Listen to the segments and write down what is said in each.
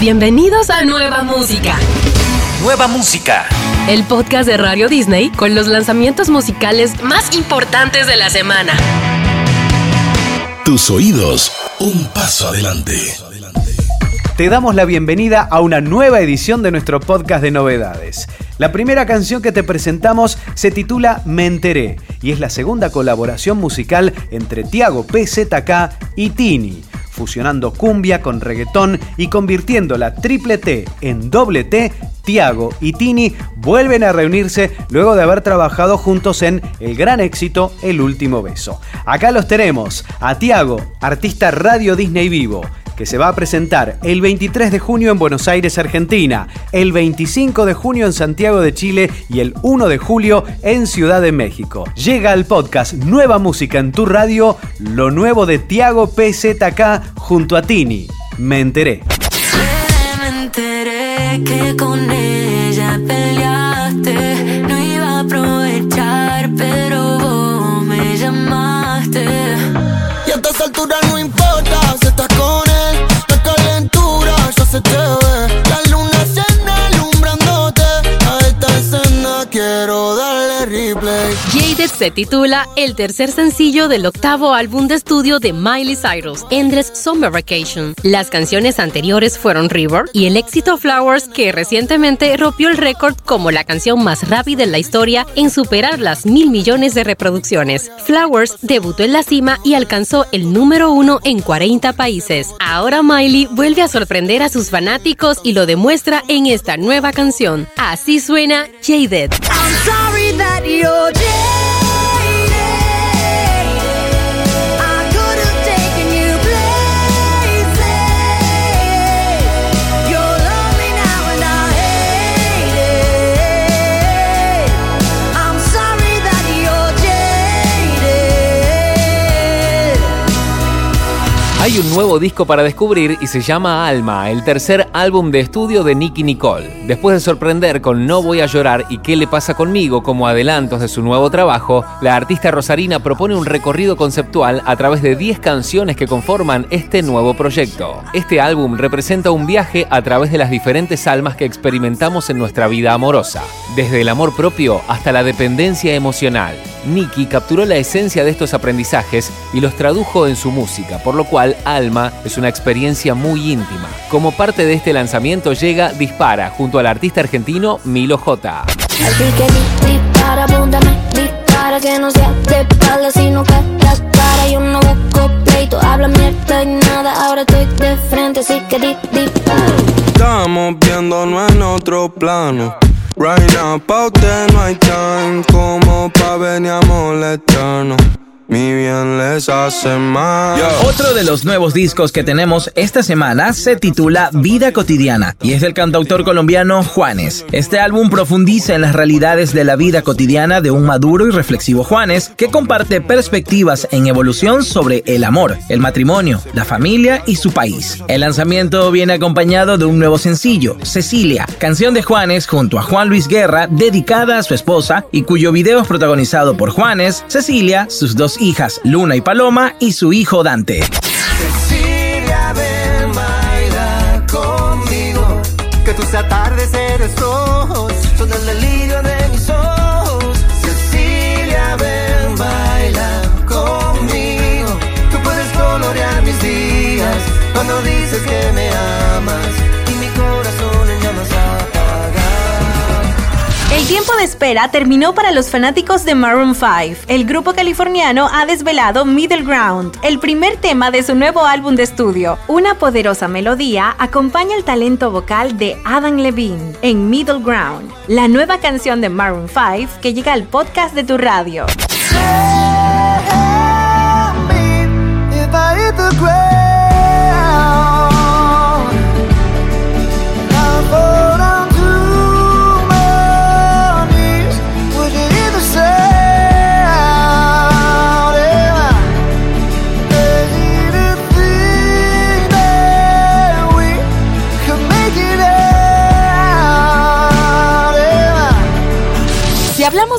Bienvenidos a Nueva Música. Nueva Música. El podcast de Radio Disney con los lanzamientos musicales más importantes de la semana. Tus oídos, un paso adelante. Te damos la bienvenida a una nueva edición de nuestro podcast de novedades. La primera canción que te presentamos se titula Me enteré y es la segunda colaboración musical entre Tiago PZK y Tini fusionando cumbia con reggaetón y convirtiendo la triple T en doble T, Tiago y Tini vuelven a reunirse luego de haber trabajado juntos en el gran éxito El último beso. Acá los tenemos, a Tiago, artista Radio Disney Vivo, que se va a presentar el 23 de junio en Buenos Aires, Argentina, el 25 de junio en Santiago de Chile y el 1 de julio en Ciudad de México. Llega al podcast Nueva Música en tu radio, lo nuevo de Tiago PZK junto a Tini. Me enteré. Me enteré que con ella se titula el tercer sencillo del octavo álbum de estudio de Miley Cyrus, Endless Summer Vacation. Las canciones anteriores fueron River y el éxito Flowers, que recientemente rompió el récord como la canción más rápida en la historia en superar las mil millones de reproducciones. Flowers debutó en la cima y alcanzó el número uno en 40 países. Ahora Miley vuelve a sorprender a sus fanáticos y lo demuestra en esta nueva canción. Así suena Jaded. I'm sorry that you're jaded. Hay un nuevo disco para descubrir y se llama Alma, el tercer álbum de estudio de Nicky Nicole. Después de sorprender con No voy a llorar y qué le pasa conmigo como adelantos de su nuevo trabajo, la artista rosarina propone un recorrido conceptual a través de 10 canciones que conforman este nuevo proyecto. Este álbum representa un viaje a través de las diferentes almas que experimentamos en nuestra vida amorosa, desde el amor propio hasta la dependencia emocional. Nicky capturó la esencia de estos aprendizajes y los tradujo en su música, por lo cual Alma es una experiencia muy íntima. Como parte de este lanzamiento llega Dispara junto al artista argentino Milo J. Estamos viéndonos en otro plano. Right now, pa' usted no hay time. Como pa' venir a molestarnos. Mi bien les hace mal. Otro de los nuevos discos que tenemos esta semana se titula Vida Cotidiana y es del cantautor colombiano Juanes. Este álbum profundiza en las realidades de la vida cotidiana de un maduro y reflexivo Juanes que comparte perspectivas en evolución sobre el amor, el matrimonio, la familia y su país. El lanzamiento viene acompañado de un nuevo sencillo, Cecilia, canción de Juanes junto a Juan Luis Guerra dedicada a su esposa y cuyo video es protagonizado por Juanes, Cecilia, sus dos hijas Luna y Paloma y su hijo Dante. Cecilia, ven, baila conmigo. Que tus atardeceres espera terminó para los fanáticos de Maroon 5. El grupo californiano ha desvelado Middle Ground, el primer tema de su nuevo álbum de estudio. Una poderosa melodía acompaña el talento vocal de Adam Levine en Middle Ground, la nueva canción de Maroon 5 que llega al podcast de tu radio.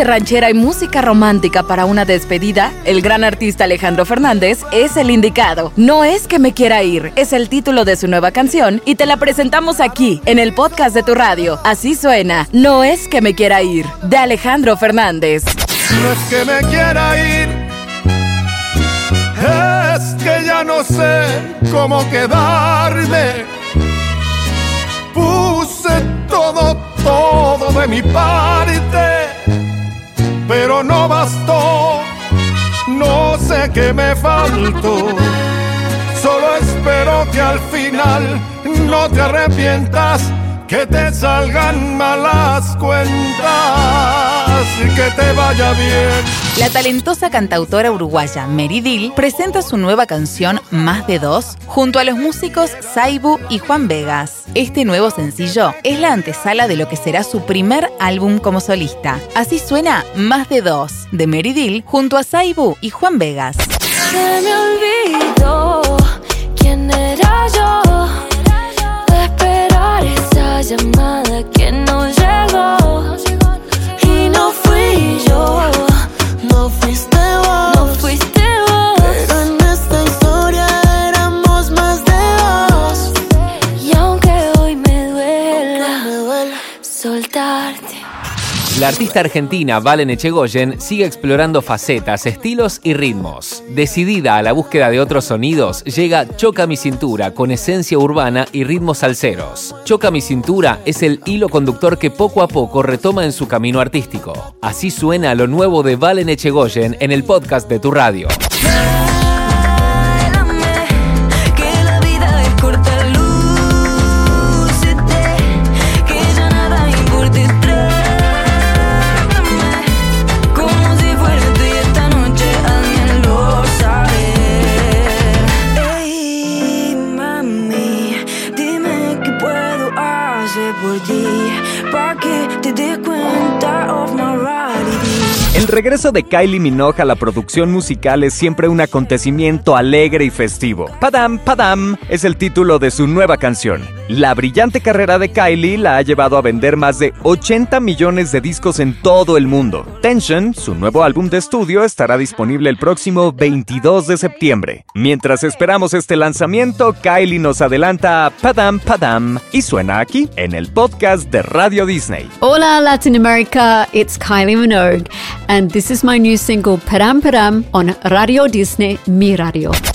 De ranchera y música romántica para una despedida, el gran artista Alejandro Fernández es el indicado. No es que me quiera ir, es el título de su nueva canción y te la presentamos aquí, en el podcast de tu radio. Así suena, No es que me quiera ir, de Alejandro Fernández. No es que me quiera ir, es que ya no sé cómo quedarme. Puse todo, todo de mi parte, Solo espero que al final no te arrepientas, que te salgan malas cuentas y que te vaya bien. La talentosa cantautora uruguaya Meridil presenta su nueva canción Más de Dos junto a los músicos Saibu y Juan Vegas. Este nuevo sencillo es la antesala de lo que será su primer álbum como solista. Así suena Más de Dos de Meridil junto a Saibu y Juan Vegas. Se me olvidó quién era yo. De esperar esa llamada La artista argentina Valen Echegoyen sigue explorando facetas, estilos y ritmos. Decidida a la búsqueda de otros sonidos, llega Choca mi cintura con esencia urbana y ritmos salseros. Choca mi cintura es el hilo conductor que poco a poco retoma en su camino artístico. Así suena lo nuevo de Valen Echegoyen en el podcast de tu radio. Hacer por ti. Pa' que te des cuenta of my reality. El regreso de Kylie Minogue a la producción musical es siempre un acontecimiento alegre y festivo. Padam, Padam es el título de su nueva canción. La brillante carrera de Kylie la ha llevado a vender más de 80 millones de discos en todo el mundo. Tension, su nuevo álbum de estudio, estará disponible el próximo 22 de septiembre. Mientras esperamos este lanzamiento, Kylie nos adelanta Padam, Padam y suena aquí en el podcast de Radio Disney. Hola Latin America, it's Kylie Minogue, and this is my new single Param Param on Radio Disney Mi Radio.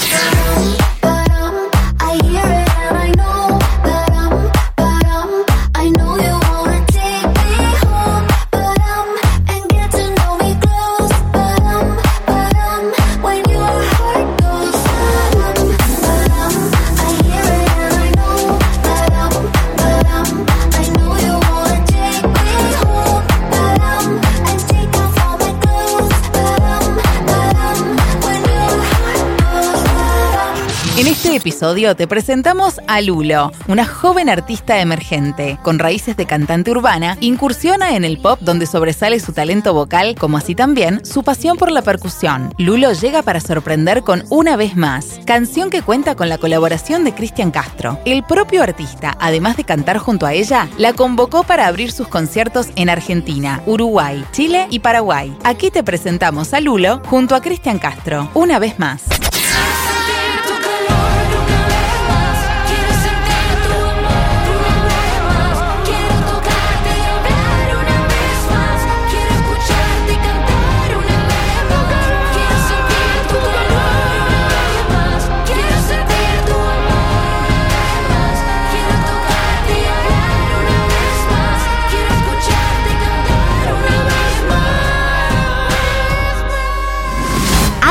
En este episodio te presentamos a Lulo, una joven artista emergente. Con raíces de cantante urbana, incursiona en el pop donde sobresale su talento vocal, como así también su pasión por la percusión. Lulo llega para sorprender con Una vez más, canción que cuenta con la colaboración de Cristian Castro. El propio artista, además de cantar junto a ella, la convocó para abrir sus conciertos en Argentina, Uruguay, Chile y Paraguay. Aquí te presentamos a Lulo junto a Cristian Castro. Una vez más.